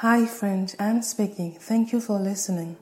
Hi, friend, Anne speaking. Thank you for listening.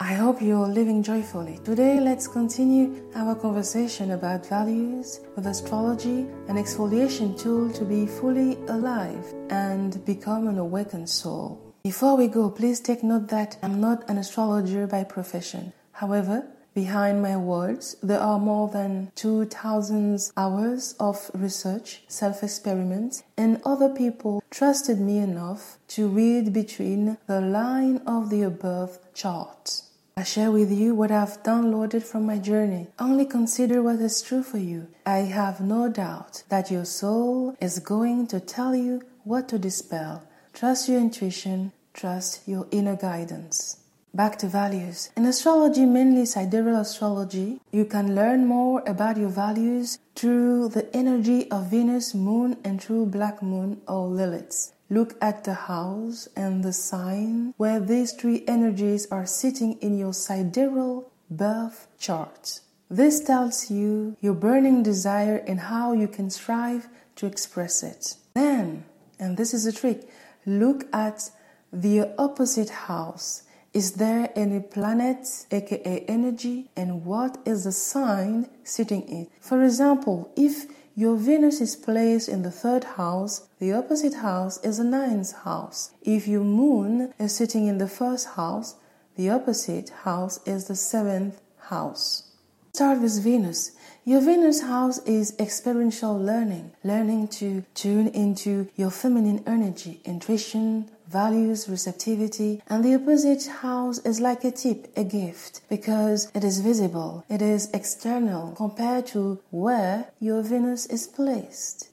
I hope you're living joyfully. Today, let's continue our conversation about values with astrology, an exfoliation tool to be fully alive and become an awakened soul. Before we go, please take note that I'm not an astrologer by profession. However, Behind my words, there are more than 2,000 hours of research, self experiments, and other people trusted me enough to read between the line of the above charts. I share with you what I've downloaded from my journey. Only consider what is true for you. I have no doubt that your soul is going to tell you what to dispel. Trust your intuition, trust your inner guidance. Back to values. In astrology, mainly sidereal astrology, you can learn more about your values through the energy of Venus, Moon, and through Black Moon or Liliths. Look at the house and the sign where these three energies are sitting in your sidereal birth chart. This tells you your burning desire and how you can strive to express it. Then, and this is a trick, look at the opposite house is there any planet, aka energy, and what is the sign sitting in? For example, if your Venus is placed in the third house, the opposite house is the ninth house. If your moon is sitting in the first house, the opposite house is the seventh house. Start with Venus. Your Venus house is experiential learning, learning to tune into your feminine energy, intuition, values, receptivity, and the opposite house is like a tip, a gift, because it is visible, it is external compared to where your Venus is placed.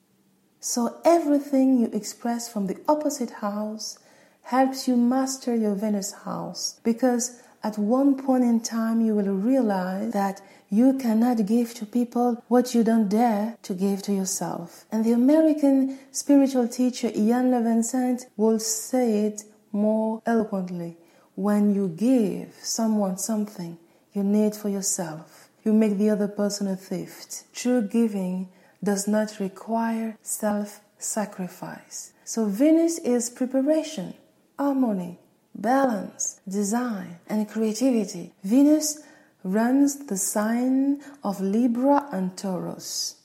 So everything you express from the opposite house helps you master your Venus house because at one point in time you will realize that you cannot give to people what you don't dare to give to yourself. And the American spiritual teacher Iyanla Vanzant will say it more eloquently. When you give someone something you need for yourself, you make the other person a thief. True giving does not require self sacrifice. So Venus is preparation, harmony, balance, design, and creativity. Venus runs the sign of Libra and Taurus.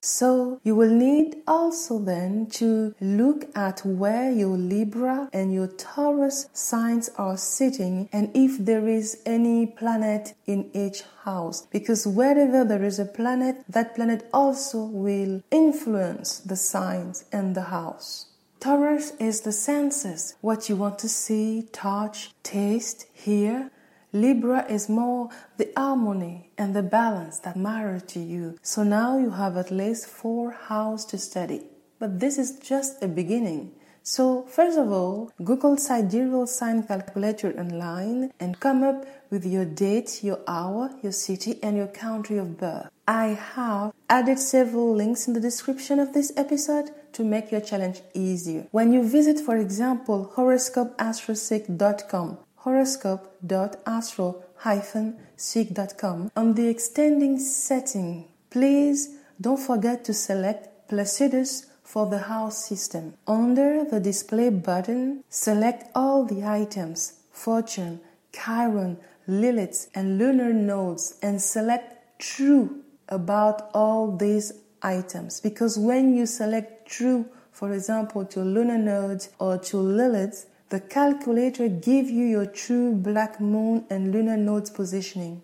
So you will need also then to look at where your Libra and your Taurus signs are sitting and if there is any planet in each house. Because wherever there is a planet, that planet also will influence the signs and the house. Taurus is the senses, what you want to see, touch, taste, hear, Libra is more the harmony and the balance that matter to you. So now you have at least four houses to study. But this is just a beginning. So first of all, Google sidereal sign calculator online and come up with your date, your hour, your city and your country of birth. I have added several links in the description of this episode to make your challenge easier. When you visit, for example, horoscope.astro-seek.com horoscope.astro-seek.com on the extending setting. Please don't forget to select Placidus for the house system. Under the display button, select all the items Fortune, Chiron, Lilith, and lunar nodes and select True about all these items because when you select True, for example, to lunar nodes or to Lilith, the calculator gives you your true black moon and lunar nodes positioning.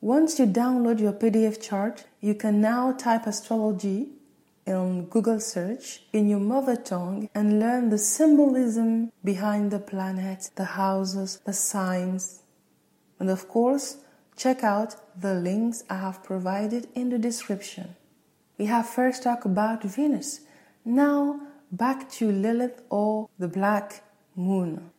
Once you download your PDF chart, you can now type astrology on Google search in your mother tongue and learn the symbolism behind the planets, the houses, the signs. And of course, check out the links I have provided in the description. We have first talked about Venus. Now back to Lilith or the black moon.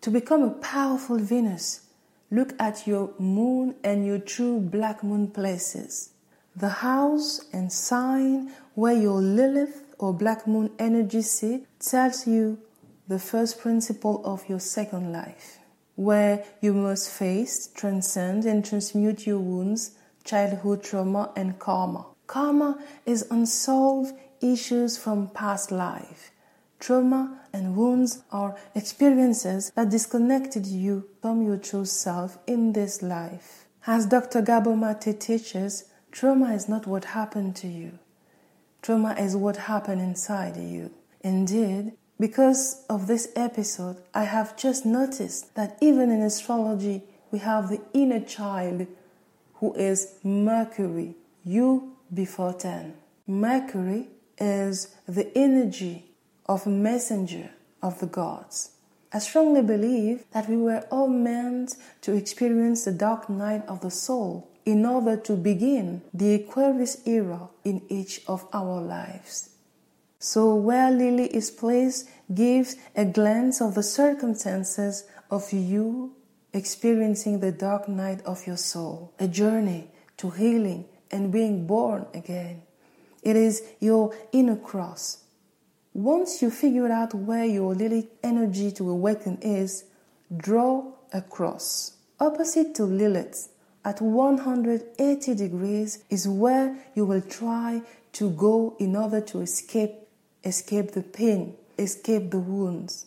To become a powerful Venus, look at your moon and your true black moon places. The house and sign where your Lilith or black moon energy sit tells you the first principle of your second life, where you must face, transcend, and transmute your wounds, childhood trauma, and karma. Karma is unsolved issues from past life Trauma and wounds are experiences that disconnected you from your true self in this life. As Dr. Gabor Mate teaches, trauma is not what happened to you. Trauma is what happened inside you. Indeed, because of this episode, I have just noticed that even in astrology, we have the inner child who is Mercury, you before 10. Mercury is the energy of a messenger of the gods. I strongly believe that we were all meant to experience the dark night of the soul in order to begin the Aquarius era in each of our lives. So, where Lilith is placed gives a glance of the circumstances of you experiencing the dark night of your soul, a journey to healing and being born again. It is your inner cross. Once you figure out where your Lilith energy to awaken is, draw a cross. Opposite to Lilith, at 180 degrees, is where you will try to go in order to escape, escape the pain, escape the wounds.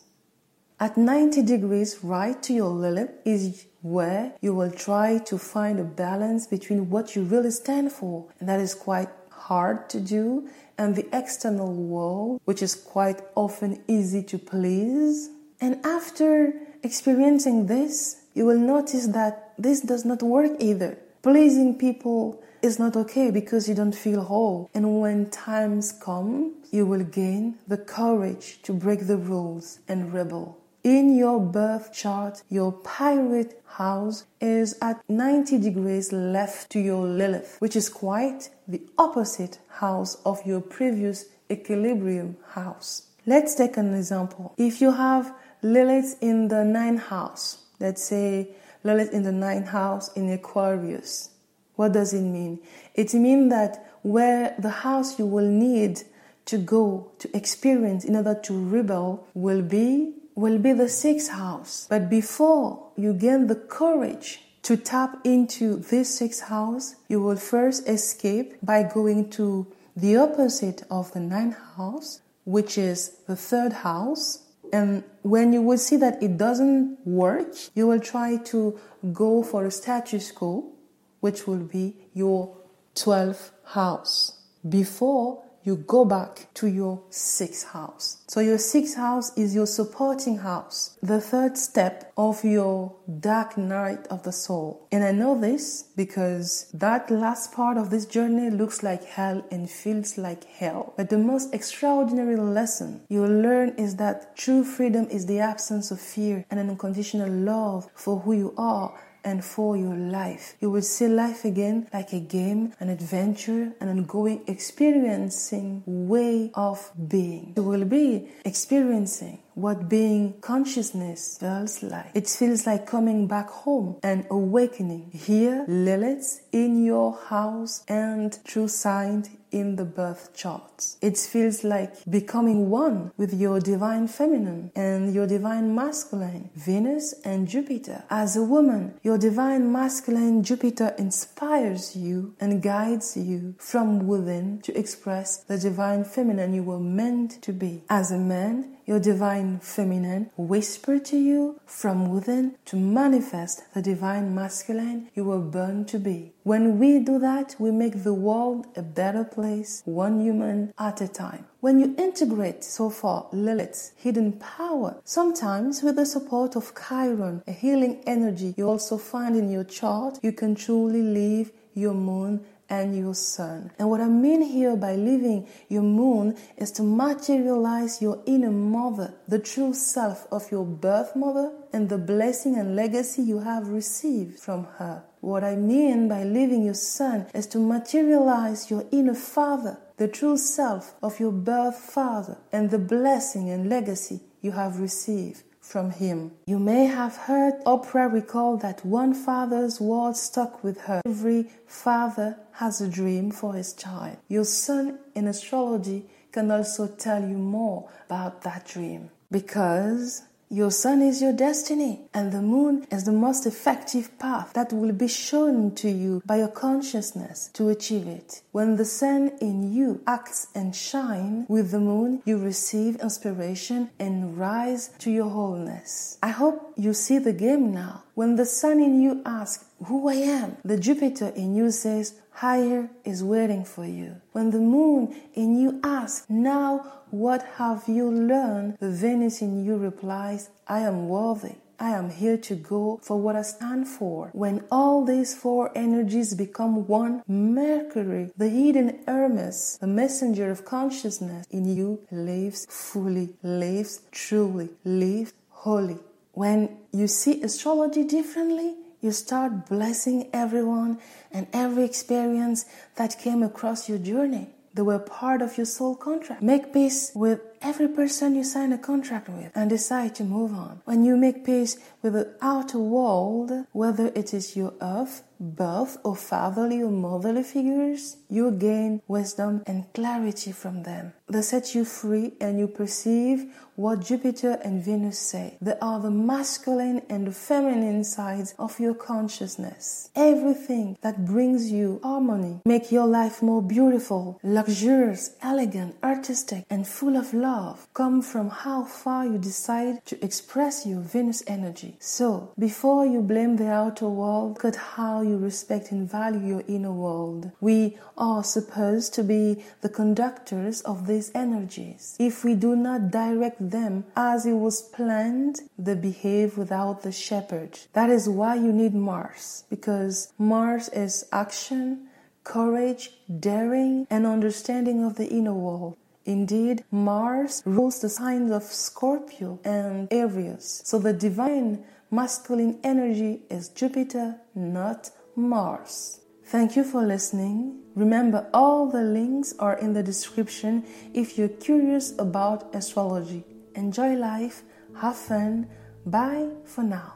At 90 degrees right to your Lilith is where you will try to find a balance between what you really stand for, and that is quite hard to do, and the external world, which is quite often easy to please. And after experiencing this, you will notice that this does not work either. Pleasing people is not okay because you don't feel whole. And when times come, you will gain the courage to break the rules and rebel. In your birth chart, your pirate house is at 90 degrees left to your Lilith, which is quite the opposite house of your previous equilibrium house. Let's take an example. If you have Lilith in the ninth house, let's say Lilith in the ninth house in Aquarius, what does it mean? It means that where the house you will need to go to experience in order to rebel will be will be the sixth house. But before you gain the courage to tap into this sixth house, you will first escape by going to the opposite of the ninth house, which is the third house. And when you will see that it doesn't work, you will try to go for a status quo, which will be your 12th house. Before you go back to your sixth house. So your sixth house is your supporting house, the third step of your dark night of the soul. And I know this because that last part of this journey looks like hell and feels like hell. But the most extraordinary lesson you'll learn is that true freedom is the absence of fear and an unconditional love for who you are and for your life. You will see life again like a game, an adventure, an ongoing experiencing way of being. You will be experiencing what being consciousness feels like. It feels like coming back home and awakening. Here, Lilith in your house and true sign in the birth charts. It feels like becoming one with your divine feminine and your divine masculine, Venus and Jupiter. As a woman, your divine masculine Jupiter inspires you and guides you from within to express the divine feminine you were meant to be. As a man, your divine feminine whisper to you from within to manifest the divine masculine you were born to be. When we do that, we make the world a better place, one human at a time. When you integrate so far Lilith's hidden power, sometimes with the support of Chiron, a healing energy you also find in your chart, you can truly live your moon and your sun. And what I mean here by living your moon is to materialize your inner mother, the true self of your birth mother, and the blessing and legacy you have received from her. What I mean by living your sun is to materialize your inner father, the true self of your birth father, and the blessing and legacy you have received from him. You may have heard Oprah recall that one father's words stuck with her. Every father has a dream for his child. Your sun in astrology can also tell you more about that dream because Your sun is your destiny, and the moon is the most effective path that will be shown to you by your consciousness to achieve it. When the sun in you acts and shine with the moon, you receive inspiration and rise to your wholeness. I hope you see the game now. When the sun in you asks, Who I am, the Jupiter in you says, Higher is waiting for you. When the moon in you asks, Now what have you learned? The Venus in you replies, I am worthy. I am here to go for what I stand for. When all these four energies become one, Mercury, the hidden Hermes, the messenger of consciousness in you, lives fully, lives truly, lives wholly. When you see astrology differently, you start blessing everyone and every experience that came across your journey. They were part of your soul contract. Make peace with every person you sign a contract with and decide to move on. When you make peace with the outer world, whether it is your earth, birth, of fatherly or motherly figures, you gain wisdom and clarity from them. They set you free and you perceive what Jupiter and Venus say. They are the masculine and the feminine sides of your consciousness. Everything that brings you harmony, make your life more beautiful, luxurious, elegant, artistic, and full of love come from how far you decide to express your Venus energy. So, before you blame the outer world, look at how you respect and value your inner world. We are supposed to be the conductors of these energies. If we do not direct them as it was planned, they behave without the shepherd. That is why you need Mars, because Mars is action, courage, daring, and understanding of the inner world. Indeed, Mars rules the signs of Scorpio and Aries. So the divine masculine energy is Jupiter, not Mars. Thank you for listening. Remember, all the links are in the description if you're curious about astrology. Enjoy life, have fun. Bye for now.